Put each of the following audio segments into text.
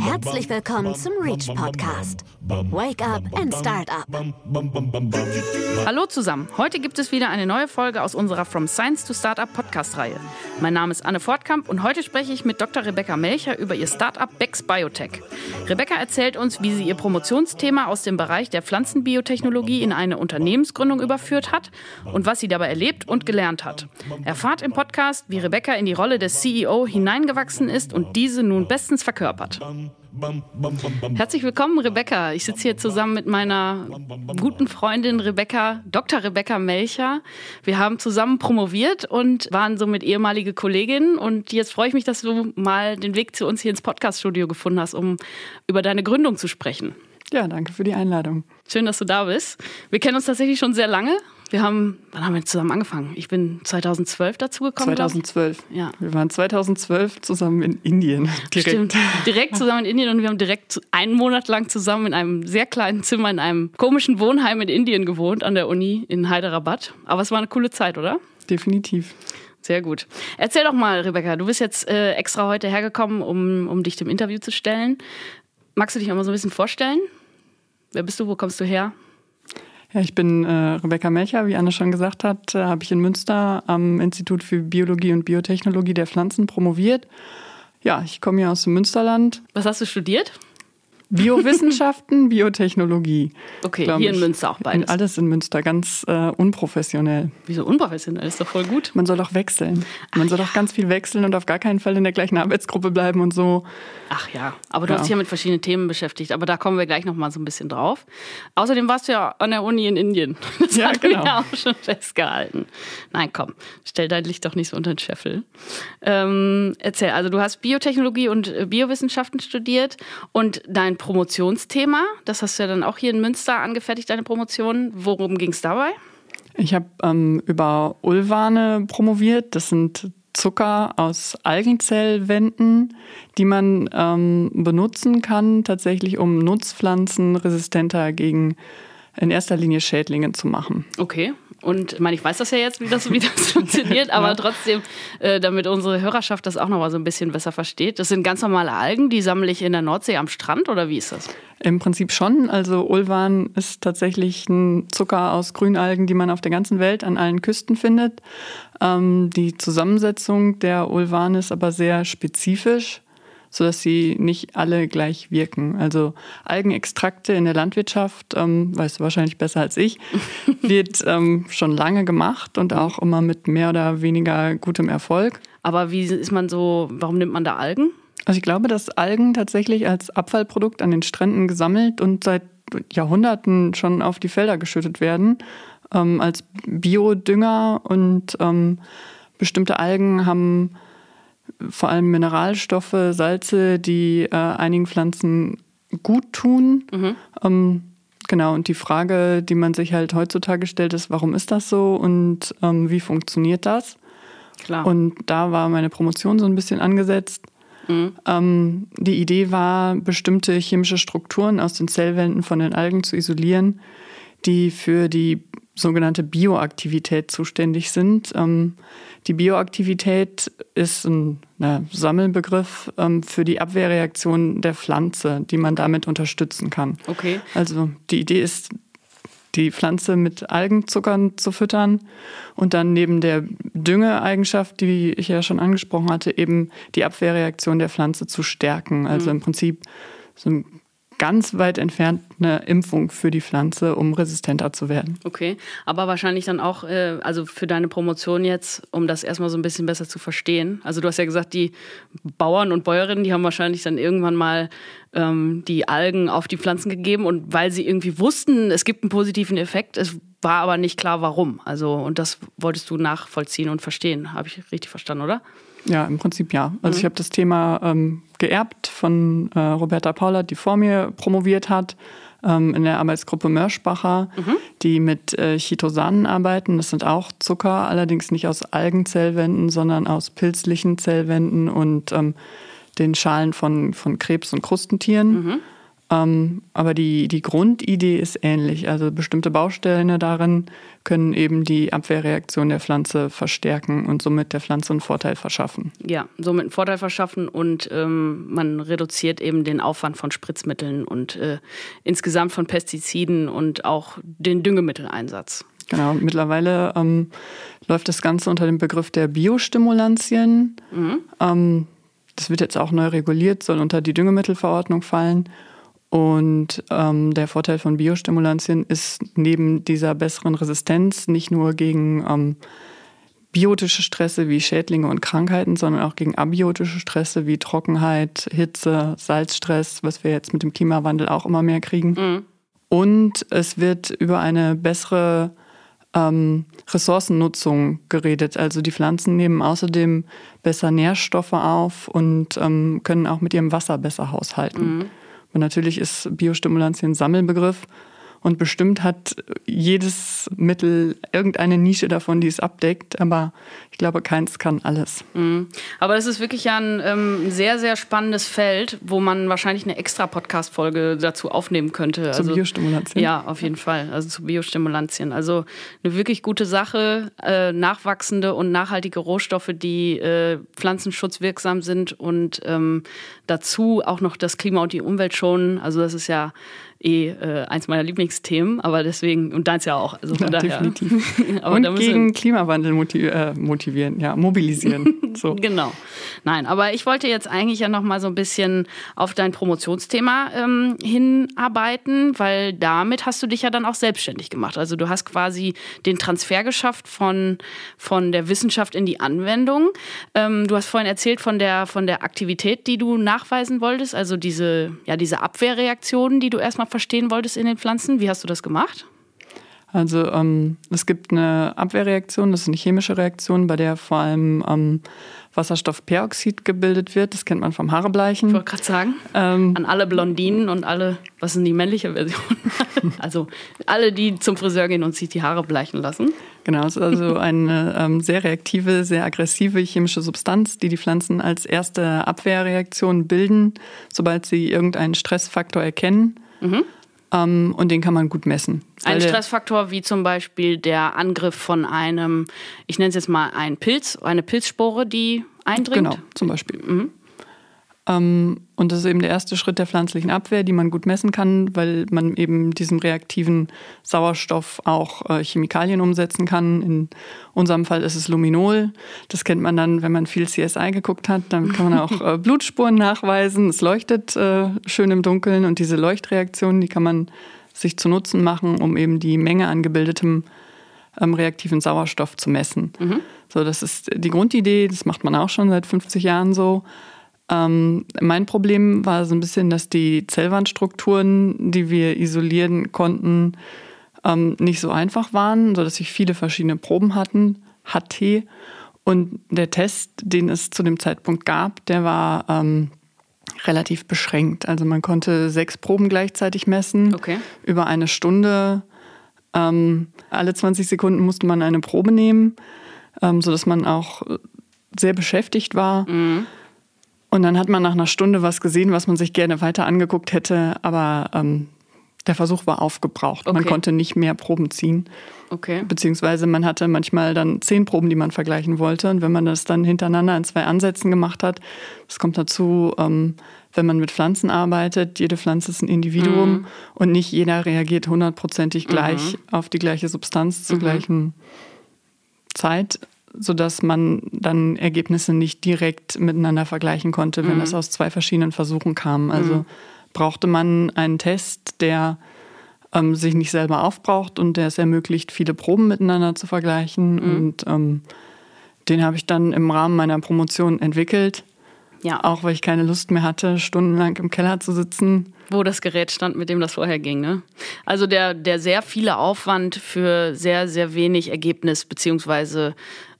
Herzlich willkommen zum Reach Podcast. Wake up and start up. Hallo zusammen. Heute gibt es wieder eine neue Folge aus unserer From Science to Startup Podcast Reihe. Mein Name ist Anne Fortkamp und heute spreche ich mit Dr. Rebecca Melcher über ihr Startup Bex Biotech. Rebecca erzählt uns, wie sie ihr Promotionsthema aus dem Bereich der Pflanzenbiotechnologie in eine Unternehmensgründung überführt hat und was sie dabei erlebt und gelernt hat. Erfahrt im Podcast, wie Rebecca in die Rolle des CEO hineingewachsen ist und diese nun bestens verkörpert. Herzlich willkommen, Rebecca. Ich sitze hier zusammen mit meiner guten Freundin Rebecca, Dr. Rebecca Melcher. Wir haben zusammen promoviert und waren somit ehemalige Kolleginnen. Und jetzt freue ich mich, dass du mal den Weg zu uns hier ins Podcaststudio gefunden hast, um über deine Gründung zu sprechen. Ja, danke für die Einladung. Schön, dass du da bist. Wir kennen uns tatsächlich schon sehr lange. Wir haben, wann haben wir zusammen angefangen? Ich bin 2012 dazu gekommen. 2012. Ja. Wir waren 2012 zusammen in Indien. Direkt. Stimmt. Direkt zusammen in Indien und wir haben direkt einen Monat lang zusammen in einem sehr kleinen Zimmer in einem komischen Wohnheim in Indien gewohnt, an der Uni in Hyderabad. Aber es war eine coole Zeit, oder? Definitiv. Sehr gut. Erzähl doch mal, Rebecca, du bist jetzt äh, extra heute hergekommen, um, um dich dem Interview zu stellen. Magst du dich mal so ein bisschen vorstellen? Wer bist du? Wo kommst du her? Ja, ich bin äh, Rebecca Melcher, wie Anne schon gesagt hat, äh, habe ich in Münster am Institut für Biologie und Biotechnologie der Pflanzen promoviert. Ja, ich komme hier aus dem Münsterland. Was hast du studiert? Biowissenschaften, Biotechnologie. Okay, hier in Münster auch beides. Alles in Münster, ganz äh, unprofessionell. Wieso unprofessionell? Ist doch voll gut. Man soll doch wechseln. Man Ach, soll ja. doch ganz viel wechseln und auf gar keinen Fall in der gleichen Arbeitsgruppe bleiben und so. Ach ja, aber du ja. hast dich ja mit verschiedenen Themen beschäftigt, aber da kommen wir gleich nochmal so ein bisschen drauf. Außerdem warst du ja an der Uni in Indien. Das ja, genau. wir ja auch schon festgehalten. Nein, komm, stell dein Licht doch nicht so unter den Scheffel. Ähm, erzähl, also du hast Biotechnologie und äh, Biowissenschaften studiert und dein Promotionsthema. Das hast du ja dann auch hier in Münster angefertigt, deine Promotion. Worum ging es dabei? Ich habe ähm, über Ulvane promoviert. Das sind Zucker aus Algenzellwänden, die man ähm, benutzen kann, tatsächlich um Nutzpflanzen resistenter gegen in erster Linie Schädlinge zu machen. Okay. Und ich meine, ich weiß das ja jetzt, wie das, wie das funktioniert, aber ja. trotzdem, äh, damit unsere Hörerschaft das auch noch mal so ein bisschen besser versteht. Das sind ganz normale Algen, die sammle ich in der Nordsee am Strand oder wie ist das? Im Prinzip schon. Also Ulvan ist tatsächlich ein Zucker aus Grünalgen, die man auf der ganzen Welt an allen Küsten findet. Ähm, die Zusammensetzung der Ulvan ist aber sehr spezifisch sodass sie nicht alle gleich wirken. Also Algenextrakte in der Landwirtschaft, ähm, weißt du wahrscheinlich besser als ich, wird ähm, schon lange gemacht und auch immer mit mehr oder weniger gutem Erfolg. Aber wie ist man so, warum nimmt man da Algen? Also ich glaube, dass Algen tatsächlich als Abfallprodukt an den Stränden gesammelt und seit Jahrhunderten schon auf die Felder geschüttet werden, ähm, als Biodünger und ähm, bestimmte Algen haben vor allem Mineralstoffe, Salze, die äh, einigen Pflanzen gut tun. Mhm. Ähm, genau, und die Frage, die man sich halt heutzutage stellt, ist, warum ist das so und ähm, wie funktioniert das? Klar. Und da war meine Promotion so ein bisschen angesetzt. Mhm. Ähm, die Idee war, bestimmte chemische Strukturen aus den Zellwänden von den Algen zu isolieren, die für die sogenannte Bioaktivität zuständig sind. Ähm, die Bioaktivität ist ein ne, Sammelbegriff ähm, für die Abwehrreaktion der Pflanze, die man damit unterstützen kann. Okay. Also die Idee ist, die Pflanze mit Algenzuckern zu füttern und dann neben der Düngeeigenschaft, die ich ja schon angesprochen hatte, eben die Abwehrreaktion der Pflanze zu stärken. Also mhm. im Prinzip so ein ganz weit entfernt eine Impfung für die Pflanze, um resistenter zu werden. Okay, aber wahrscheinlich dann auch, äh, also für deine Promotion jetzt, um das erstmal so ein bisschen besser zu verstehen. Also du hast ja gesagt, die Bauern und Bäuerinnen, die haben wahrscheinlich dann irgendwann mal ähm, die Algen auf die Pflanzen gegeben und weil sie irgendwie wussten, es gibt einen positiven Effekt, es war aber nicht klar, warum. Also und das wolltest du nachvollziehen und verstehen, habe ich richtig verstanden, oder? Ja, im Prinzip ja. Also mhm. ich habe das Thema ähm, geerbt von äh, Roberta Paula, die vor mir promoviert hat, ähm, in der Arbeitsgruppe Mörschbacher, mhm. die mit äh, Chitosanen arbeiten. Das sind auch Zucker, allerdings nicht aus Algenzellwänden, sondern aus pilzlichen Zellwänden und ähm, den Schalen von, von Krebs- und Krustentieren. Mhm. Ähm, aber die, die Grundidee ist ähnlich. Also bestimmte Bausteine darin können eben die Abwehrreaktion der Pflanze verstärken und somit der Pflanze einen Vorteil verschaffen. Ja, somit einen Vorteil verschaffen und ähm, man reduziert eben den Aufwand von Spritzmitteln und äh, insgesamt von Pestiziden und auch den Düngemitteleinsatz. Genau, mittlerweile ähm, läuft das Ganze unter dem Begriff der Biostimulantien. Mhm. Ähm, das wird jetzt auch neu reguliert, soll unter die Düngemittelverordnung fallen. Und ähm, der Vorteil von Biostimulantien ist neben dieser besseren Resistenz nicht nur gegen ähm, biotische Stresse wie Schädlinge und Krankheiten, sondern auch gegen abiotische Stresse wie Trockenheit, Hitze, Salzstress, was wir jetzt mit dem Klimawandel auch immer mehr kriegen. Mhm. Und es wird über eine bessere ähm, Ressourcennutzung geredet. Also die Pflanzen nehmen außerdem besser Nährstoffe auf und ähm, können auch mit ihrem Wasser besser haushalten. Mhm. Und natürlich ist Biostimulantien ein Sammelbegriff. Und bestimmt hat jedes Mittel irgendeine Nische davon, die es abdeckt. Aber ich glaube, keins kann alles. Mhm. Aber das ist wirklich ja ein ähm, sehr, sehr spannendes Feld, wo man wahrscheinlich eine extra Podcast-Folge dazu aufnehmen könnte. Zu also, Biostimulantien? Ja, auf jeden Fall. Also zu Biostimulantien. Also eine wirklich gute Sache. Äh, nachwachsende und nachhaltige Rohstoffe, die äh, pflanzenschutzwirksam sind und ähm, dazu auch noch das Klima und die Umwelt schonen. Also das ist ja eh äh, eins meiner Lieblingsthemen, aber deswegen, und deins ja auch. Also von ja, daher. definitiv. und gegen Klimawandel motiv äh, motivieren, ja, mobilisieren. So. genau. Nein, aber ich wollte jetzt eigentlich ja noch mal so ein bisschen auf dein Promotionsthema ähm, hinarbeiten, weil damit hast du dich ja dann auch selbstständig gemacht. Also du hast quasi den Transfer geschafft von, von der Wissenschaft in die Anwendung. Ähm, du hast vorhin erzählt von der, von der Aktivität, die du nachweisen wolltest, also diese, ja, diese Abwehrreaktionen, die du erstmal verstehen wolltest in den Pflanzen. Wie hast du das gemacht? Also ähm, es gibt eine Abwehrreaktion, das ist eine chemische Reaktion, bei der vor allem ähm, Wasserstoffperoxid gebildet wird. Das kennt man vom Haarebleichen. Ich wollte gerade sagen, ähm, an alle Blondinen und alle, was sind die männliche Version? also alle, die zum Friseur gehen und sich die Haare bleichen lassen. Genau, es ist also eine ähm, sehr reaktive, sehr aggressive chemische Substanz, die die Pflanzen als erste Abwehrreaktion bilden, sobald sie irgendeinen Stressfaktor erkennen. Mhm. Ähm, und den kann man gut messen. Ein Stressfaktor wie zum Beispiel der Angriff von einem, ich nenne es jetzt mal ein Pilz, eine Pilzspore, die eindringt. Genau, zum Beispiel. Mhm. Ähm, und das ist eben der erste Schritt der pflanzlichen Abwehr, die man gut messen kann, weil man eben diesem reaktiven Sauerstoff auch äh, Chemikalien umsetzen kann. In unserem Fall ist es Luminol. Das kennt man dann, wenn man viel CSI geguckt hat. Damit kann man auch äh, Blutspuren nachweisen. Es leuchtet äh, schön im Dunkeln und diese Leuchtreaktionen, die kann man sich zu Nutzen machen, um eben die Menge an gebildetem ähm, reaktiven Sauerstoff zu messen. Mhm. So, das ist die Grundidee. Das macht man auch schon seit 50 Jahren so. Ähm, mein Problem war so ein bisschen, dass die Zellwandstrukturen, die wir isolieren konnten, ähm, nicht so einfach waren, sodass ich viele verschiedene Proben hatten, hatte. Und der Test, den es zu dem Zeitpunkt gab, der war ähm, relativ beschränkt. Also man konnte sechs Proben gleichzeitig messen okay. über eine Stunde. Ähm, alle 20 Sekunden musste man eine Probe nehmen, ähm, sodass man auch sehr beschäftigt war. Mhm. Und dann hat man nach einer Stunde was gesehen, was man sich gerne weiter angeguckt hätte, aber ähm, der Versuch war aufgebraucht. Okay. Man konnte nicht mehr Proben ziehen. Okay. Beziehungsweise man hatte manchmal dann zehn Proben, die man vergleichen wollte. Und wenn man das dann hintereinander in zwei Ansätzen gemacht hat, das kommt dazu, ähm, wenn man mit Pflanzen arbeitet, jede Pflanze ist ein Individuum mhm. und nicht jeder reagiert hundertprozentig gleich mhm. auf die gleiche Substanz zur mhm. gleichen Zeit sodass man dann Ergebnisse nicht direkt miteinander vergleichen konnte, wenn mhm. das aus zwei verschiedenen Versuchen kam. Also mhm. brauchte man einen Test, der ähm, sich nicht selber aufbraucht und der es ermöglicht, viele Proben miteinander zu vergleichen. Mhm. Und ähm, den habe ich dann im Rahmen meiner Promotion entwickelt. Ja. Auch weil ich keine Lust mehr hatte, stundenlang im Keller zu sitzen. Wo das Gerät stand, mit dem das vorher ging. Ne? Also der, der sehr viele Aufwand für sehr, sehr wenig Ergebnis, beziehungsweise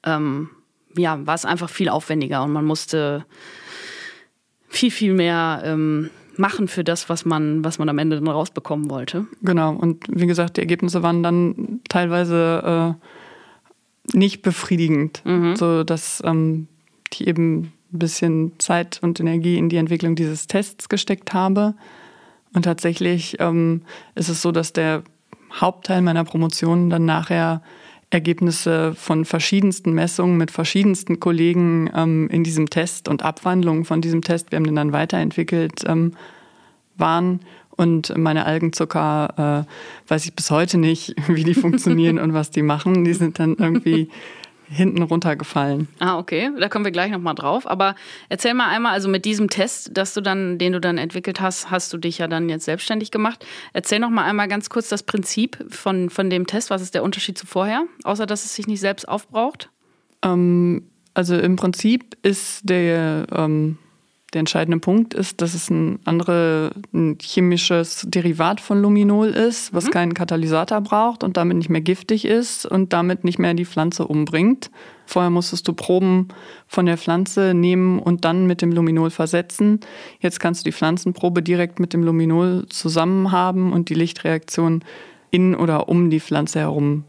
ähm, ja, war es einfach viel aufwendiger und man musste viel, viel mehr ähm, machen für das, was man, was man am Ende dann rausbekommen wollte. Genau, und wie gesagt, die Ergebnisse waren dann teilweise äh, nicht befriedigend, mhm. so dass ähm, ich eben ein bisschen Zeit und Energie in die Entwicklung dieses Tests gesteckt habe Und tatsächlich ähm, ist es so, dass der Hauptteil meiner Promotion dann nachher Ergebnisse von verschiedensten Messungen mit verschiedensten Kollegen ähm, in diesem Test und Abwandlungen von diesem Test, wir haben den dann weiterentwickelt, ähm, waren. Und meine Algenzucker äh, weiß ich bis heute nicht, wie die funktionieren und was die machen. Die sind dann irgendwie hinten runtergefallen. Ah, okay. Da kommen wir gleich nochmal drauf. Aber erzähl mal einmal, also mit diesem Test, dass du dann, den du dann entwickelt hast, hast du dich ja dann jetzt selbstständig gemacht. Erzähl noch mal einmal ganz kurz das Prinzip von, von dem Test. Was ist der Unterschied zu vorher? Außer, dass es sich nicht selbst aufbraucht? Ähm, also im Prinzip ist der ähm, der entscheidende Punkt ist, dass es ein anderes ein chemisches Derivat von Luminol ist, was mhm. keinen Katalysator braucht und damit nicht mehr giftig ist und damit nicht mehr die Pflanze umbringt. Vorher musstest du Proben von der Pflanze nehmen und dann mit dem Luminol versetzen. Jetzt kannst du die Pflanzenprobe direkt mit dem Luminol zusammen haben und die Lichtreaktion in oder um die Pflanze herum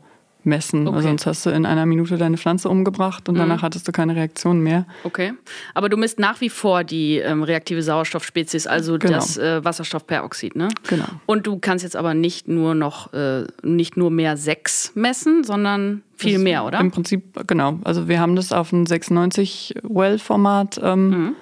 messen. Okay. Sonst hast du in einer Minute deine Pflanze umgebracht und mhm. danach hattest du keine Reaktion mehr. Okay. Aber du misst nach wie vor die ähm, reaktive Sauerstoffspezies, also genau. das äh, Wasserstoffperoxid, ne? Genau. Und du kannst jetzt aber nicht nur noch, äh, nicht nur mehr 6 messen, sondern viel mehr, oder? Im Prinzip, genau. Also wir haben das auf ein 96 Well-Format ähm, mhm.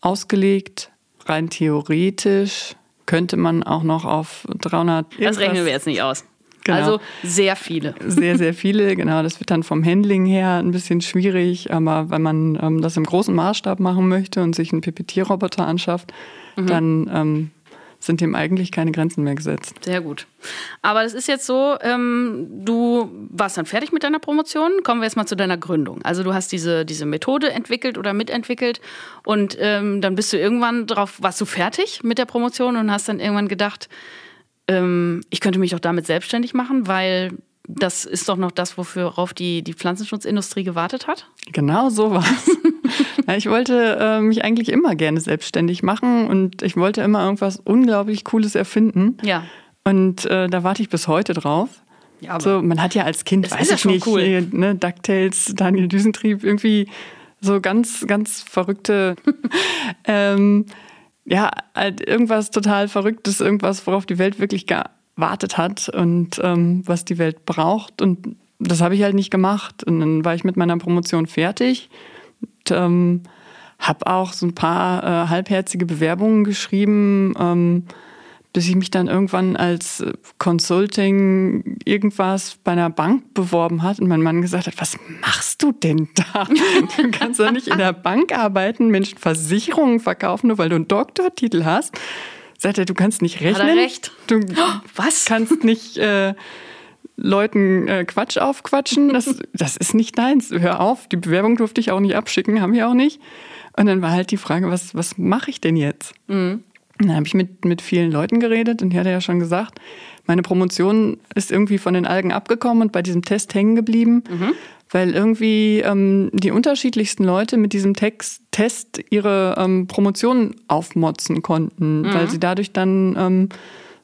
ausgelegt. Rein theoretisch könnte man auch noch auf 300. Das rechnen wir jetzt nicht aus. Genau. Also sehr viele. Sehr, sehr viele, genau. Das wird dann vom Handling her ein bisschen schwierig, aber wenn man ähm, das im großen Maßstab machen möchte und sich einen PPT-Roboter anschafft, mhm. dann ähm, sind dem eigentlich keine Grenzen mehr gesetzt. Sehr gut. Aber das ist jetzt so, ähm, du warst dann fertig mit deiner Promotion. Kommen wir jetzt mal zu deiner Gründung. Also du hast diese, diese Methode entwickelt oder mitentwickelt und ähm, dann bist du irgendwann drauf, warst du fertig mit der Promotion und hast dann irgendwann gedacht, ähm, ich könnte mich auch damit selbstständig machen, weil das ist doch noch das, worauf die, die Pflanzenschutzindustrie gewartet hat. Genau so war ja, ich wollte äh, mich eigentlich immer gerne selbstständig machen und ich wollte immer irgendwas unglaublich Cooles erfinden. Ja. Und äh, da warte ich bis heute drauf. Ja, so, man hat ja als Kind, weiß ich ja nicht, cool. ne, DuckTales, Daniel Düsentrieb, irgendwie so ganz, ganz verrückte ähm, ja, halt irgendwas total Verrücktes, irgendwas, worauf die Welt wirklich gewartet hat und ähm, was die Welt braucht. Und das habe ich halt nicht gemacht. Und dann war ich mit meiner Promotion fertig. Und, ähm, habe auch so ein paar äh, halbherzige Bewerbungen geschrieben. Ähm, bis ich mich dann irgendwann als äh, Consulting irgendwas bei einer Bank beworben hat und mein Mann gesagt hat, was machst du denn da? Du kannst doch nicht in der Bank arbeiten, Menschen Versicherungen verkaufen, nur weil du einen Doktortitel hast. Sagt er, du kannst nicht rechnen. Hat er recht. Du was? kannst nicht äh, Leuten äh, Quatsch aufquatschen. Das, das ist nicht deins. Hör auf. Die Bewerbung durfte ich auch nicht abschicken, haben wir auch nicht. Und dann war halt die Frage, was, was mache ich denn jetzt? Mhm. Dann habe ich mit, mit vielen Leuten geredet und die hatte ja schon gesagt, meine Promotion ist irgendwie von den Algen abgekommen und bei diesem Test hängen geblieben, mhm. weil irgendwie ähm, die unterschiedlichsten Leute mit diesem Text, Test ihre ähm, Promotion aufmotzen konnten, mhm. weil sie dadurch dann ähm,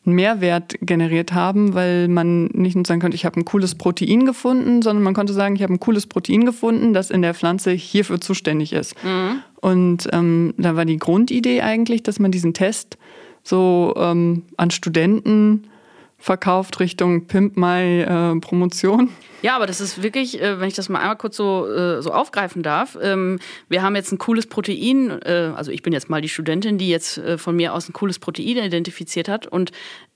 einen Mehrwert generiert haben, weil man nicht nur sagen konnte, ich habe ein cooles Protein gefunden, sondern man konnte sagen, ich habe ein cooles Protein gefunden, das in der Pflanze hierfür zuständig ist. Mhm. Und ähm, da war die Grundidee eigentlich, dass man diesen Test so ähm, an Studenten verkauft Richtung Pimp My äh, Promotion. Ja, aber das ist wirklich, äh, wenn ich das mal einmal kurz so, äh, so aufgreifen darf. Ähm, wir haben jetzt ein cooles Protein, äh, also ich bin jetzt mal die Studentin, die jetzt von mir aus ein cooles Protein identifiziert hat und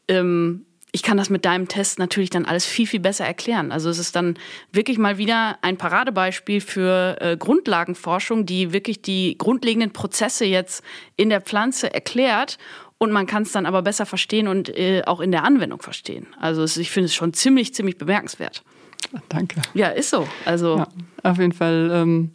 ähm, ich kann das mit deinem Test natürlich dann alles viel, viel besser erklären. Also es ist dann wirklich mal wieder ein Paradebeispiel für Grundlagenforschung, die wirklich die grundlegenden Prozesse jetzt in der Pflanze erklärt und man kann es dann aber besser verstehen und äh, auch in der Anwendung verstehen. Also es, ich finde es schon ziemlich, ziemlich bemerkenswert. Danke. Ja, ist so. Also ja, auf jeden Fall ähm,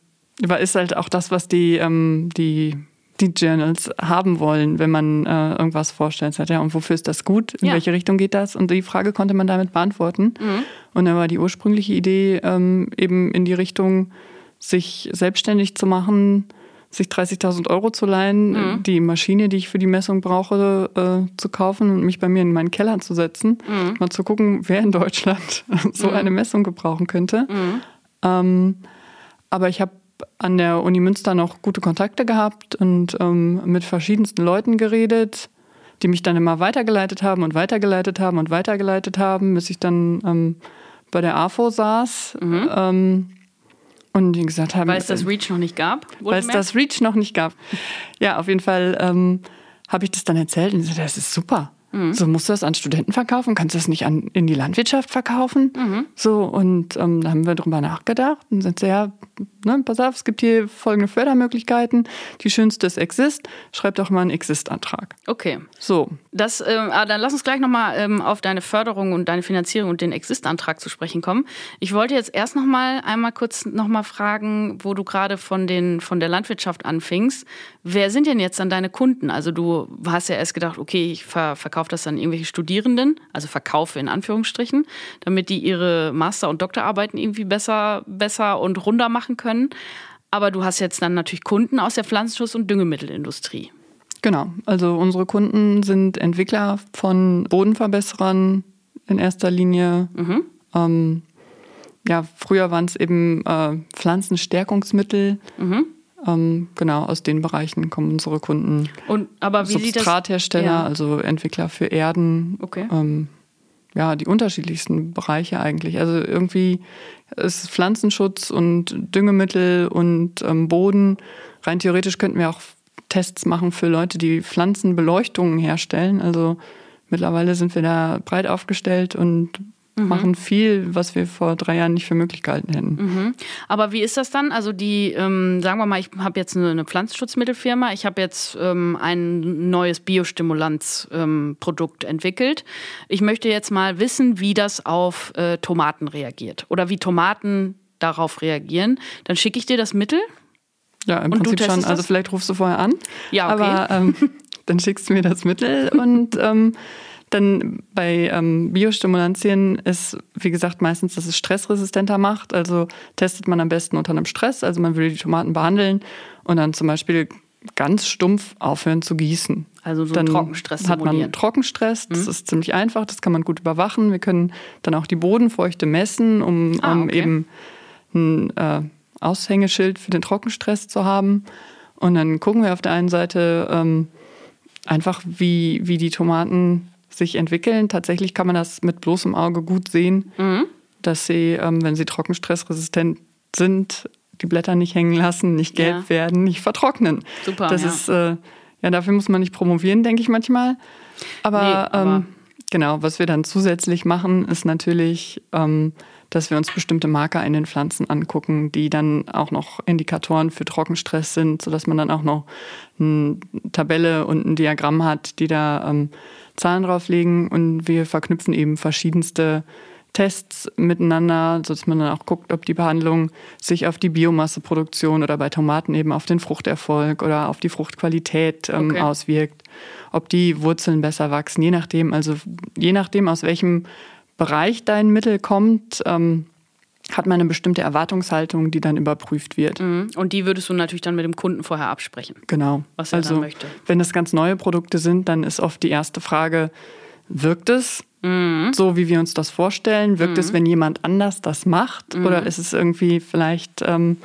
ist halt auch das, was die, ähm, die, die Journals haben wollen, wenn man äh, irgendwas vorstellt. Ja, und wofür ist das gut? In ja. welche Richtung geht das? Und die Frage konnte man damit beantworten. Mhm. Und dann war die ursprüngliche Idee ähm, eben in die Richtung, sich selbstständig zu machen, sich 30.000 Euro zu leihen, mhm. die Maschine, die ich für die Messung brauche, äh, zu kaufen und mich bei mir in meinen Keller zu setzen, mhm. mal zu gucken, wer in Deutschland so mhm. eine Messung gebrauchen könnte. Mhm. Ähm, aber ich habe an der Uni Münster noch gute Kontakte gehabt und ähm, mit verschiedensten Leuten geredet. die mich dann immer weitergeleitet haben und weitergeleitet haben und weitergeleitet haben, bis ich dann ähm, bei der AFO saß. Mhm. Ähm, und die gesagt haben. Weil es das Reach noch nicht gab? Weil es das Reach noch nicht gab. Ja, auf jeden Fall ähm, habe ich das dann erzählt und gesagt, das ist super. Mhm. So musst du das an Studenten verkaufen, kannst du das nicht an, in die Landwirtschaft verkaufen? Mhm. So, und ähm, da haben wir drüber nachgedacht und sind sehr, ne, pass auf, es gibt hier folgende Fördermöglichkeiten. Die schönste ist Exist. Schreib doch mal einen Exist-Antrag. Okay. So. Das, äh, dann lass uns gleich nochmal ähm, auf deine Förderung und deine Finanzierung und den Exist-Antrag zu sprechen kommen. Ich wollte jetzt erst nochmal einmal kurz nochmal fragen, wo du gerade von, den, von der Landwirtschaft anfingst. Wer sind denn jetzt dann deine Kunden? Also du hast ja erst gedacht, okay, ich ver verkaufe das dann irgendwelche Studierenden, also verkaufe in Anführungsstrichen, damit die ihre Master- und Doktorarbeiten irgendwie besser, besser und runder machen können. Aber du hast jetzt dann natürlich Kunden aus der Pflanzenschutz- und Düngemittelindustrie. Genau, also unsere Kunden sind Entwickler von Bodenverbesserern in erster Linie. Mhm. Ähm, ja, früher waren es eben äh, Pflanzenstärkungsmittel. Mhm. Ähm, genau, aus den Bereichen kommen unsere Kunden. Und aber wie Substrathersteller, ja. also Entwickler für Erden. Okay. Ähm, ja, die unterschiedlichsten Bereiche eigentlich. Also irgendwie ist Pflanzenschutz und Düngemittel und ähm, Boden. Rein theoretisch könnten wir auch Tests machen für Leute, die Pflanzenbeleuchtungen herstellen. Also mittlerweile sind wir da breit aufgestellt und mhm. machen viel, was wir vor drei Jahren nicht für möglich gehalten hätten. Mhm. Aber wie ist das dann? Also die, ähm, sagen wir mal, ich habe jetzt eine, eine, Pflanzenschutzmittelfirma, ich habe jetzt ähm, ein neues Biostimulanzprodukt ähm, entwickelt. Ich möchte jetzt mal wissen, wie das auf äh, Tomaten reagiert oder wie Tomaten darauf reagieren. Dann schicke ich dir das Mittel. Ja, im Prinzip schon. Also vielleicht rufst du vorher an. Ja, okay. Aber ähm, dann schickst du mir das Mittel und ähm, dann bei ähm, Biostimulantien ist, wie gesagt, meistens, dass es stressresistenter macht. Also testet man am besten unter einem Stress. Also man will die Tomaten behandeln und dann zum Beispiel ganz stumpf aufhören zu gießen. Also so dann Trockenstress hat man Trockenstress, das mhm. ist ziemlich einfach, das kann man gut überwachen. Wir können dann auch die Bodenfeuchte messen, um, ah, okay. um eben ein äh, Aushängeschild für den Trockenstress zu haben. Und dann gucken wir auf der einen Seite ähm, einfach, wie, wie die Tomaten sich entwickeln. Tatsächlich kann man das mit bloßem Auge gut sehen, mhm. dass sie, ähm, wenn sie trockenstressresistent sind, die Blätter nicht hängen lassen, nicht gelb ja. werden, nicht vertrocknen. Super. Das ja. ist, äh, ja, dafür muss man nicht promovieren, denke ich manchmal. Aber, nee, aber ähm, genau, was wir dann zusätzlich machen, ist natürlich, ähm, dass wir uns bestimmte Marker in den Pflanzen angucken, die dann auch noch Indikatoren für Trockenstress sind, sodass man dann auch noch eine Tabelle und ein Diagramm hat, die da ähm, Zahlen drauflegen und wir verknüpfen eben verschiedenste Tests miteinander, sodass man dann auch guckt, ob die Behandlung sich auf die Biomasseproduktion oder bei Tomaten eben auf den Fruchterfolg oder auf die Fruchtqualität ähm, okay. auswirkt, ob die Wurzeln besser wachsen, je nachdem, also je nachdem, aus welchem Bereich dein Mittel kommt, ähm, hat man eine bestimmte Erwartungshaltung, die dann überprüft wird. Mhm. Und die würdest du natürlich dann mit dem Kunden vorher absprechen. Genau. Was er also, dann möchte. Wenn es ganz neue Produkte sind, dann ist oft die erste Frage, wirkt es mhm. so, wie wir uns das vorstellen? Wirkt mhm. es, wenn jemand anders das macht? Mhm. Oder ist es irgendwie vielleicht ähm,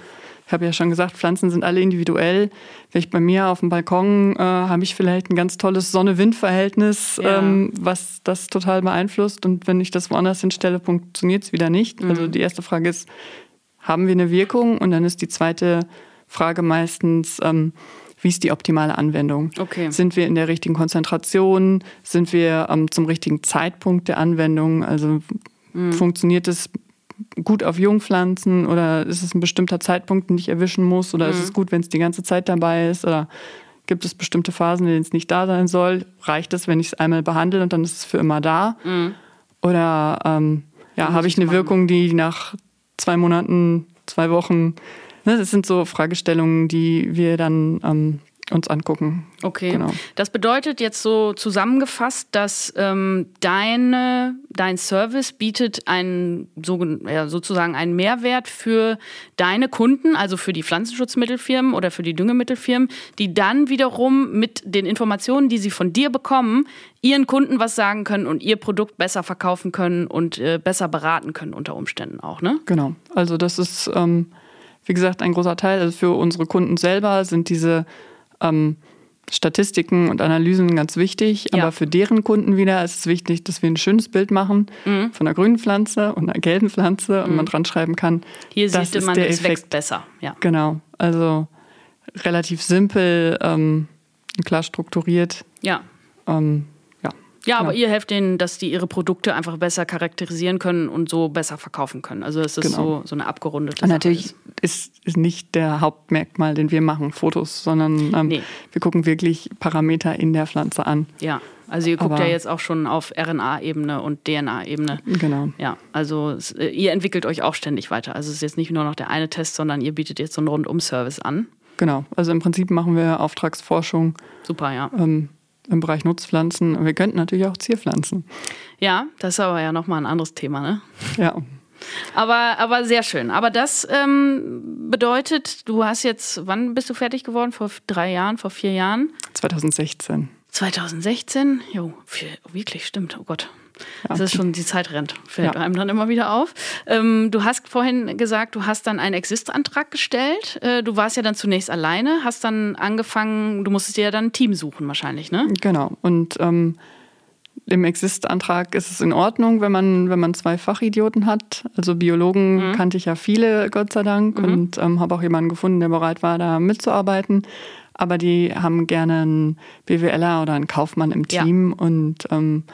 ich habe ja schon gesagt, Pflanzen sind alle individuell. Ich bei mir auf dem Balkon äh, habe ich vielleicht ein ganz tolles Sonne-Wind-Verhältnis, ja. ähm, was das total beeinflusst. Und wenn ich das woanders hinstelle, funktioniert es wieder nicht. Mhm. Also die erste Frage ist, haben wir eine Wirkung? Und dann ist die zweite Frage meistens, ähm, wie ist die optimale Anwendung? Okay. Sind wir in der richtigen Konzentration? Sind wir ähm, zum richtigen Zeitpunkt der Anwendung? Also mhm. funktioniert es gut auf Jungpflanzen oder ist es ein bestimmter Zeitpunkt, den ich erwischen muss oder mhm. ist es gut, wenn es die ganze Zeit dabei ist oder gibt es bestimmte Phasen, in denen es nicht da sein soll? Reicht es, wenn ich es einmal behandle und dann ist es für immer da? Mhm. Oder ähm, ja, habe ich eine Wirkung, die nach zwei Monaten, zwei Wochen, ne, das sind so Fragestellungen, die wir dann ähm, uns angucken. Okay. Genau. Das bedeutet jetzt so zusammengefasst, dass ähm, deine, dein Service bietet einen, so, ja, sozusagen einen Mehrwert für deine Kunden, also für die Pflanzenschutzmittelfirmen oder für die Düngemittelfirmen, die dann wiederum mit den Informationen, die sie von dir bekommen, ihren Kunden was sagen können und ihr Produkt besser verkaufen können und äh, besser beraten können unter Umständen auch, ne? Genau. Also das ist, ähm, wie gesagt, ein großer Teil. Also für unsere Kunden selber sind diese ähm, Statistiken und Analysen ganz wichtig, Ja. aber für deren Kunden wieder ist es wichtig, dass wir ein schönes Bild machen Mhm. von einer grünen Pflanze und einer gelben Pflanze und man dran schreiben kann. Hier das sieht ist man, der es Effekt. wächst besser. Ja. Genau, also relativ simpel, ähm, klar strukturiert. Ja. Ähm, ja. Aber Ja. ihr helft denen, dass die ihre Produkte einfach besser charakterisieren können und so besser verkaufen können. Also es ist Genau. so, so eine abgerundete Und Sache natürlich ist. ist, ist nicht der Hauptmerkmal, den wir machen, Fotos, sondern ähm, Nee. wir gucken wirklich Parameter in der Pflanze an. Ja, also ihr guckt Aber- ja jetzt auch schon auf RNA-Ebene und DNA-Ebene. Genau. Ja, also es, äh, ihr entwickelt euch auch ständig weiter. Also es ist jetzt nicht nur noch der eine Test, sondern ihr bietet jetzt so einen Rundum-Service an. Genau. Also im Prinzip machen wir Auftragsforschung Super, ja. ähm, im Bereich Nutzpflanzen. Wir könnten natürlich auch Zierpflanzen. Ja, das ist aber ja nochmal ein anderes Thema, ne? Ja. Aber, aber sehr schön. Aber das ähm, bedeutet, du hast jetzt, wann bist du fertig geworden? Vor drei Jahren, vor vier Jahren? 2016. 2016? Jo, wirklich, stimmt. Oh Gott. Das ist schon, die Zeit rennt, fällt Ja. einem dann immer wieder auf. Ähm, du hast vorhin gesagt, du hast dann einen Exist-Antrag gestellt. Äh, du warst ja dann zunächst alleine, hast dann angefangen, du musstest dir ja dann ein Team suchen wahrscheinlich, ne? Genau. Und ähm, im Exist-Antrag ist es in Ordnung, wenn man, wenn man zwei Fachidioten hat. Also Biologen Mhm. kannte ich ja viele, Gott sei Dank, und ähm, habe auch jemanden gefunden, der bereit war, da mitzuarbeiten. Aber die haben gerne einen BWLer oder einen Kaufmann im Ja. Team. Und ähm,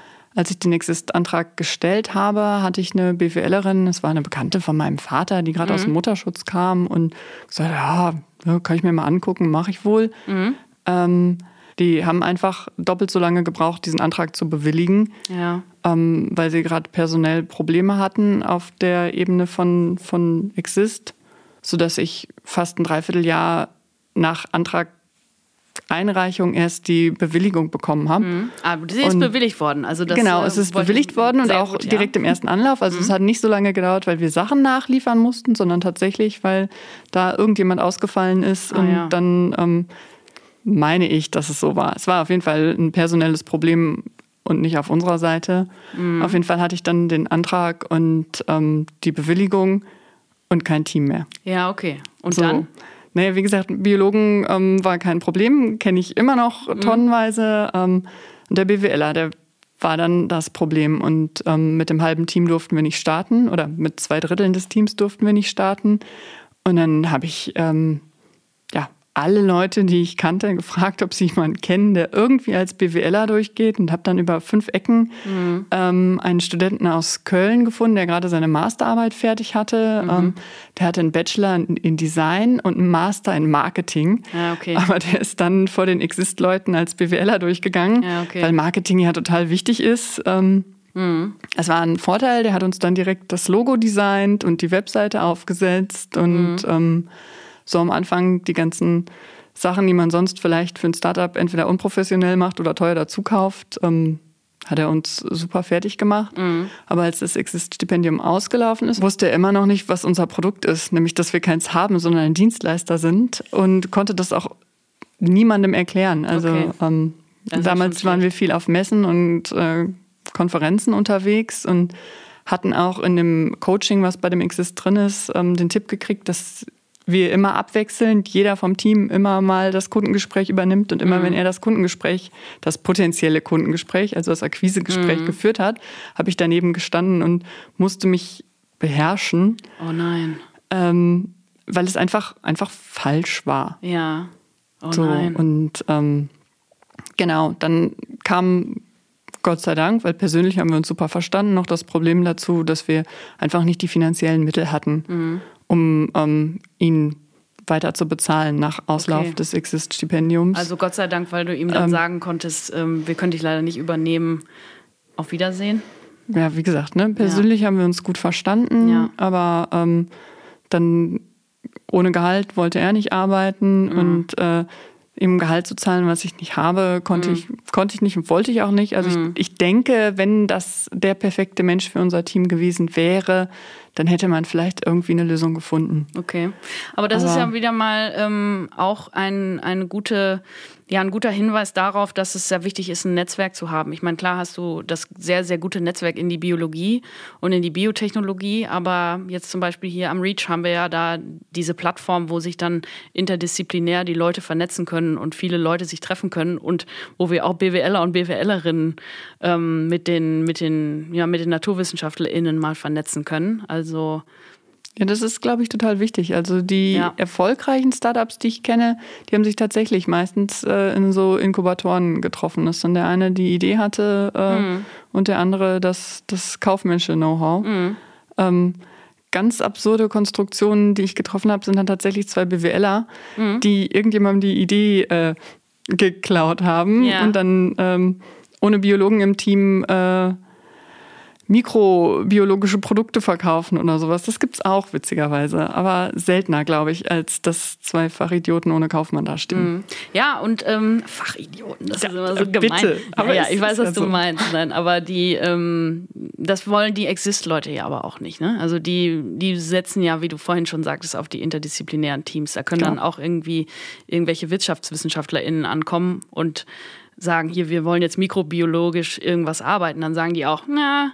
als ich den Exist-Antrag gestellt habe, hatte ich eine BWLerin, das war eine Bekannte von meinem Vater, die gerade aus dem Mutterschutz kam und gesagt, ja, ja, kann ich mir mal angucken, mache ich wohl. Ähm, die haben einfach doppelt so lange gebraucht, diesen Antrag zu bewilligen, Ja. ähm, weil sie gerade personell Probleme hatten auf der Ebene von, von Exist, sodass ich fast ein Dreivierteljahr nach Antrag-Einreichung erst die Bewilligung bekommen habe. Aber sie ist Und- bewilligt worden. Also das, genau, es ist wollte- bewilligt worden und auch gut, ja. Mhm. direkt im ersten Anlauf. Also es hat nicht so lange gedauert, weil wir Sachen nachliefern mussten, sondern tatsächlich, weil da irgendjemand ausgefallen ist Ah, und ja. dann ähm, meine ich, dass es so war. Es war auf jeden Fall ein personelles Problem und nicht auf unserer Seite. Mhm. Auf jeden Fall hatte ich dann den Antrag und ähm, die Bewilligung und kein Team mehr. Ja, okay. Und So. dann? Naja, wie gesagt, Biologen ähm, war kein Problem, kenne ich immer noch Mhm. tonnenweise. Ähm, und der BWLer, der war dann das Problem. Und ähm, mit dem halben Team durften wir nicht starten oder mit zwei Dritteln des Teams durften wir nicht starten. Und dann habe ich ähm, alle Leute, die ich kannte, gefragt, ob sie jemanden kennen, der irgendwie als BWLer durchgeht und habe dann über fünf Ecken ähm, einen Studenten aus Köln gefunden, der gerade seine Masterarbeit fertig hatte. Ähm, der hatte einen Bachelor in, in Design und einen Master in Marketing. Ja, okay. Aber der ist dann vor den Exist-Leuten als BWLer durchgegangen, Ja, okay. weil Marketing ja total wichtig ist. Ähm, es war ein Vorteil, der hat uns dann direkt das Logo designt und die Webseite aufgesetzt und ähm, so am Anfang die ganzen Sachen, die man sonst vielleicht für ein Startup entweder unprofessionell macht oder teuer dazu kauft, ähm, hat er uns super fertig gemacht. Aber als das Exist-Stipendium ausgelaufen ist, wusste er immer noch nicht, was unser Produkt ist, nämlich dass wir keins haben, sondern ein Dienstleister sind und konnte das auch niemandem erklären. Also Okay. ähm, ist damals waren wir viel auf Messen und äh, Konferenzen unterwegs und hatten auch in dem Coaching, was bei dem Exist drin ist, ähm, den Tipp gekriegt, dass wir immer abwechselnd, jeder vom Team immer mal das Kundengespräch übernimmt und immer wenn er das Kundengespräch, das potenzielle Kundengespräch, also das Akquisegespräch geführt hat, habe ich daneben gestanden und musste mich beherrschen, Oh nein. ähm, weil es einfach, einfach falsch war. Ja. Oh So, nein. und ähm, genau, dann kam Gott sei Dank, weil persönlich haben wir uns super verstanden, noch das Problem dazu, dass wir einfach nicht die finanziellen Mittel hatten, Mhm. Um ähm, ihn weiter zu bezahlen nach Auslauf Okay. des Exist-Stipendiums. Also Gott sei Dank, weil du ihm dann sagen konntest, ähm, wir können dich leider nicht übernehmen. Auf Wiedersehen. ja, wie gesagt, ne, persönlich haben wir uns gut verstanden, Ja. aber ähm, dann ohne Gehalt wollte er nicht arbeiten Mhm. und äh, ihm Gehalt zu zahlen, was ich nicht habe, konnte, Mhm. ich, konnte ich nicht und wollte ich auch nicht. Also ich, ich denke, wenn das der perfekte Mensch für unser Team gewesen wäre, dann hätte man vielleicht irgendwie eine Lösung gefunden. Okay. Aber das Aber ist ja wieder mal ähm, auch ein, eine gute ja, ein guter Hinweis darauf, dass es sehr wichtig ist, ein Netzwerk zu haben. Ich meine, klar hast du das sehr, sehr gute Netzwerk in die Biologie und in die Biotechnologie, aber jetzt zum Beispiel hier am REACH haben wir ja da diese Plattform, wo sich dann interdisziplinär die Leute vernetzen können und viele Leute sich treffen können und wo wir auch BWLer und BWLerinnen ähm, mit den, mit den, ja, mit den NaturwissenschaftlerInnen mal vernetzen können. Also ja, das ist, glaube ich, total wichtig. Also die ja. erfolgreichen Startups, die ich kenne, die haben sich tatsächlich meistens äh, in so Inkubatoren getroffen, dass dann der eine die Idee hatte äh, mhm. und der andere das, das kaufmännische Know-how. Mhm. Ähm, ganz absurde Konstruktionen, die ich getroffen habe, sind dann tatsächlich zwei BWLer, mhm. die irgendjemandem die Idee äh, geklaut haben ja. und dann ähm, ohne Biologen im Team äh, mikrobiologische Produkte verkaufen oder sowas. Das gibt es auch witzigerweise, aber seltener, glaube ich, als dass zwei Fachidioten ohne Kaufmann dastehen. Mhm. Ja, und ähm, Fachidioten, das ja, ist immer so bitte. gemein. Aber ja, ich weiß, was du meinst. Nein, aber die, ähm, das wollen die Exist-Leute ja aber auch nicht. Ne? Also die, die setzen ja, wie du vorhin schon sagtest, auf die interdisziplinären Teams. Da können ja. dann auch irgendwie irgendwelche WirtschaftswissenschaftlerInnen ankommen und sagen, hier, wir wollen jetzt mikrobiologisch irgendwas arbeiten, dann sagen die auch, na,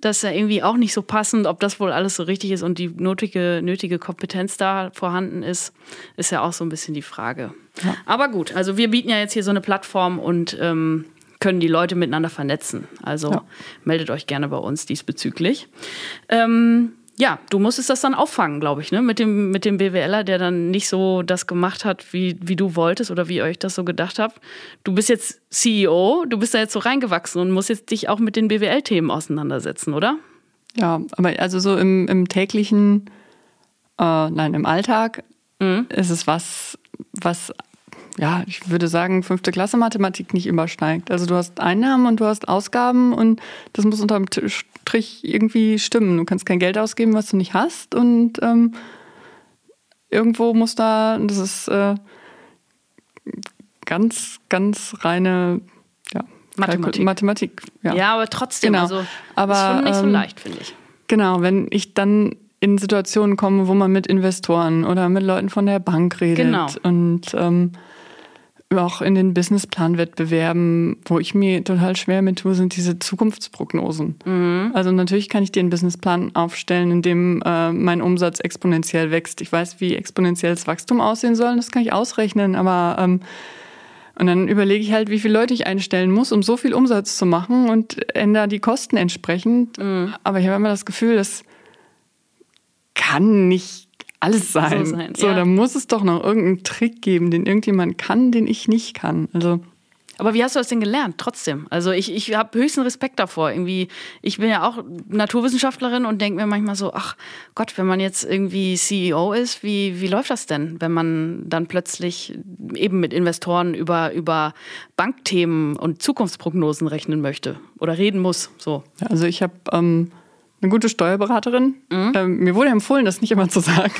das ist ja irgendwie auch nicht so passend, ob das wohl alles so richtig ist und die nötige, nötige Kompetenz da vorhanden ist, ist ja auch so ein bisschen die Frage. Ja. Aber gut, also wir bieten ja jetzt hier so eine Plattform und ähm, können die Leute miteinander vernetzen. Also ja. meldet euch gerne bei uns diesbezüglich. Ähm, ja, du musstest das dann auffangen, glaube ich, ne? Mit dem, mit dem BWLer, der dann nicht so das gemacht hat, wie, wie du wolltest oder wie ihr euch das so gedacht habt. Du bist jetzt CEO, du bist da jetzt so reingewachsen und musst jetzt dich auch mit den BWL-Themen auseinandersetzen, oder? Ja, aber also so im, im täglichen, äh, nein, im Alltag mhm. ist es was, was ja, ich würde sagen, fünfte Klasse Mathematik nicht übersteigt. Also du hast Einnahmen und du hast Ausgaben und das muss unterm Strich irgendwie stimmen. Du kannst kein Geld ausgeben, was du nicht hast und ähm, irgendwo muss da, das ist äh, ganz, ganz reine ja, Mathematik. Mathematik ja. ja. aber trotzdem, genau. also aber, ist schon nicht so ähm, leicht, finde ich. Genau, wenn ich dann in Situationen komme, wo man mit Investoren oder mit Leuten von der Bank redet genau. und ähm, auch in den Businessplan-Wettbewerben, wo ich mir total schwer mit tue, sind diese Zukunftsprognosen. Mhm. Also natürlich kann ich dir einen Businessplan aufstellen, in dem äh, mein Umsatz exponentiell wächst. Ich weiß, wie exponentielles Wachstum aussehen soll, das kann ich ausrechnen, aber ähm, und dann überlege ich halt, wie viele Leute ich einstellen muss, um so viel Umsatz zu machen und ändere die Kosten entsprechend. Mhm. Aber ich habe immer das Gefühl, das kann nicht alles sein. So, sein, so ja. da muss es doch noch irgendeinen Trick geben, den irgendjemand kann, den ich nicht kann. Also aber wie hast du das denn gelernt? Trotzdem. Also ich, ich habe höchsten Respekt davor. Irgendwie, ich bin ja auch Naturwissenschaftlerin und denke mir manchmal so, ach Gott, wenn man jetzt irgendwie CEO ist, wie, wie läuft das denn, wenn man dann plötzlich eben mit Investoren über, über Bankthemen und Zukunftsprognosen rechnen möchte oder reden muss? So. Also ich habe ähm, eine gute Steuerberaterin. Mhm. Ähm, mir wurde empfohlen, das nicht immer zu sagen.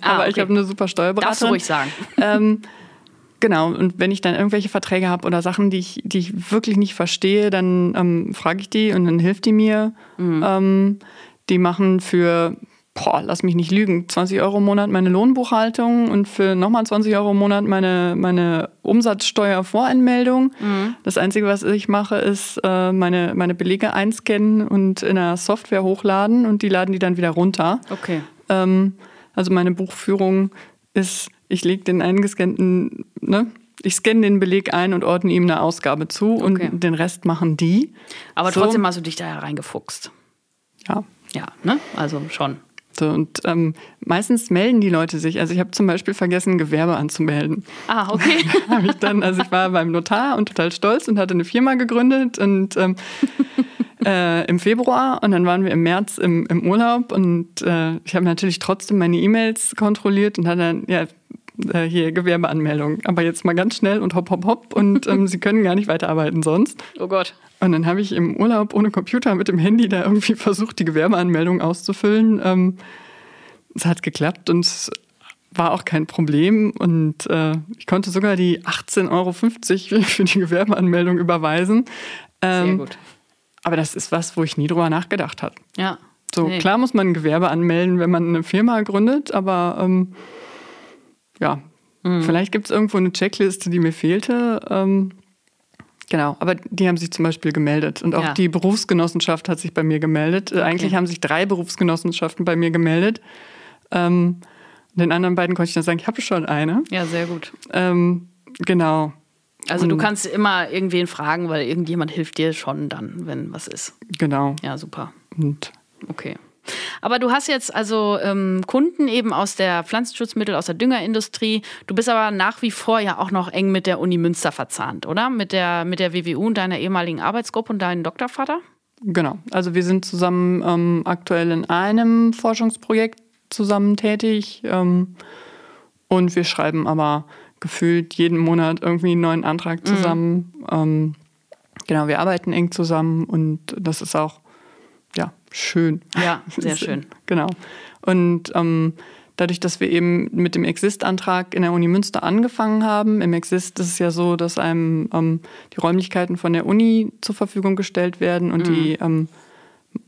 Ah, Aber okay. ich habe eine super Steuerberaterin. Darfst du ruhig sagen. Ähm, genau, und wenn ich dann irgendwelche Verträge habe oder Sachen, die ich, die ich wirklich nicht verstehe, dann ähm, frage ich die und dann hilft die mir. Mhm. Ähm, die machen für boah, lass mich nicht lügen, 20 Euro im Monat meine Lohnbuchhaltung und für nochmal 20 Euro im Monat meine, meine Umsatzsteuervoranmeldung. Mhm. Das Einzige, was ich mache, ist äh, meine, meine Belege einscannen und in der Software hochladen und die laden die dann wieder runter. Okay. Ähm, also meine Buchführung ist, ich lege den eingescannten, ne? Ich scanne den Beleg ein und ordne ihm eine Ausgabe zu okay. und den Rest machen die. Aber so. trotzdem hast du dich da reingefuchst. Ja. Ja, ne? Also schon. So, und ähm, meistens melden die Leute sich. Also ich habe zum Beispiel vergessen, Gewerbe anzumelden. Ah, okay. habe ich dann, also ich war beim Notar und total stolz und hatte eine Firma gegründet und ähm, äh, im Februar und dann waren wir im März im, im Urlaub und äh, ich habe natürlich trotzdem meine E-Mails kontrolliert und hatte dann, ja, äh, hier Gewerbeanmeldung. Aber jetzt mal ganz schnell und hopp, hopp, hopp und ähm, sie können gar nicht weiterarbeiten sonst. Oh Gott. Und dann habe ich im Urlaub ohne Computer mit dem Handy da irgendwie versucht, die Gewerbeanmeldung auszufüllen. Ähm, es hat geklappt und es war auch kein Problem. Und äh, ich konnte sogar die 18,50 Euro für die Gewerbeanmeldung überweisen. Ähm, Sehr gut. Aber das ist was, wo ich nie drüber nachgedacht habe. Ja. So, nee. klar muss man ein Gewerbe anmelden, wenn man eine Firma gründet, aber ähm, ja, mhm. vielleicht gibt es irgendwo eine Checkliste, die mir fehlte. Ähm, genau, aber die haben sich zum Beispiel gemeldet. Und auch ja. die Berufsgenossenschaft hat sich bei mir gemeldet. Okay. Eigentlich haben sich drei Berufsgenossenschaften bei mir gemeldet. Ähm, den anderen beiden konnte ich dann sagen, ich habe schon eine. Ja, sehr gut. Ähm, genau. Also du kannst immer irgendwen fragen, weil irgendjemand hilft dir schon dann, wenn was ist. Genau. Ja, super. Und okay. Aber du hast jetzt also ähm, Kunden eben aus der Pflanzenschutzmittel, aus der Düngerindustrie. Du bist aber nach wie vor ja auch noch eng mit der Uni Münster verzahnt, oder? Mit der, mit der WWU und deiner ehemaligen Arbeitsgruppe und deinem Doktorvater? Genau. Also wir sind zusammen ähm, aktuell in einem Forschungsprojekt zusammen tätig. Ähm, und wir schreiben aber gefühlt jeden Monat irgendwie einen neuen Antrag mhm. zusammen. Mhm. Genau, wir arbeiten eng zusammen und das ist auch schön. Ja, sehr schön. genau. Und ähm, dadurch, dass wir eben mit dem Exist-Antrag in der Uni Münster angefangen haben, im Exist ist es ja so, dass einem ähm, die Räumlichkeiten von der Uni zur Verfügung gestellt werden und mhm. die ähm,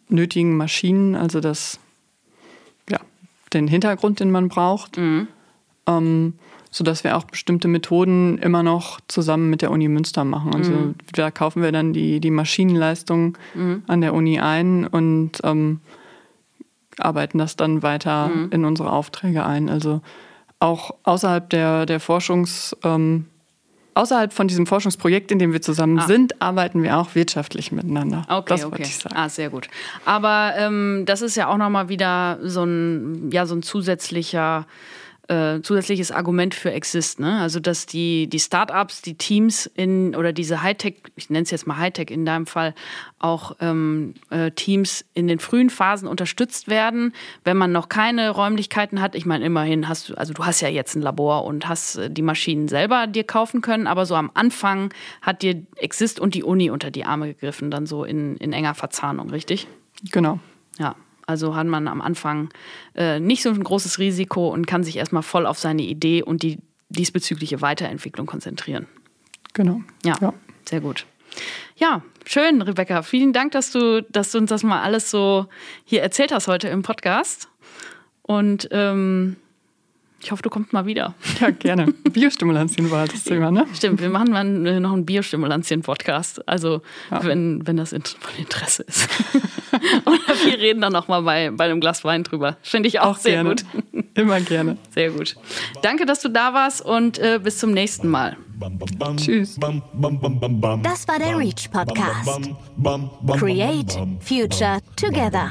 nötigen Maschinen, also das, ja, den Hintergrund, den man braucht. Mhm. Sodass wir auch bestimmte Methoden immer noch zusammen mit der Uni Münster machen. Also mhm. da kaufen wir dann die, die Maschinenleistung mhm. an der Uni ein und ähm, arbeiten das dann weiter mhm. in unsere Aufträge ein. Also auch außerhalb der, der Forschungs, ähm, außerhalb von diesem Forschungsprojekt, in dem wir zusammen ah. sind, arbeiten wir auch wirtschaftlich miteinander. Okay, das okay. Ich sagen. Ah, sehr gut. Aber ähm, das ist ja auch nochmal wieder so ein, ja, so ein zusätzlicher äh, zusätzliches Argument für Exist. Ne? Also, dass die, die Startups, die Teams in oder diese Hightech, ich nenne es jetzt mal Hightech in deinem Fall, auch ähm, äh, Teams in den frühen Phasen unterstützt werden, wenn man noch keine Räumlichkeiten hat. Ich meine, immerhin hast du, also du hast ja jetzt ein Labor und hast äh, die Maschinen selber dir kaufen können, aber so am Anfang hat dir Exist und die Uni unter die Arme gegriffen, dann so in, in enger Verzahnung, richtig? Genau. Ja. Also hat man am Anfang äh, nicht so ein großes Risiko und kann sich erstmal voll auf seine Idee und die diesbezügliche Weiterentwicklung konzentrieren. Genau. Ja, ja. sehr gut. Ja, schön, Rebecca. Vielen Dank, dass du, dass du uns das mal alles so hier erzählt hast heute im Podcast. Und ähm, ich hoffe, du kommst mal wieder. Ja, gerne. Biostimulantien war das Thema, ne? Stimmt, wir machen mal noch einen Biostimulantien-Podcast. Also, ja. wenn, wenn das von Interesse ist. Oder wir reden dann nochmal bei, bei einem Glas Wein drüber. Finde ich auch, auch sehr gerne. gut. Immer gerne. Sehr gut. Danke, dass du da warst und äh, bis zum nächsten Mal. Tschüss. Das war der Reach Podcast. Create Future Together.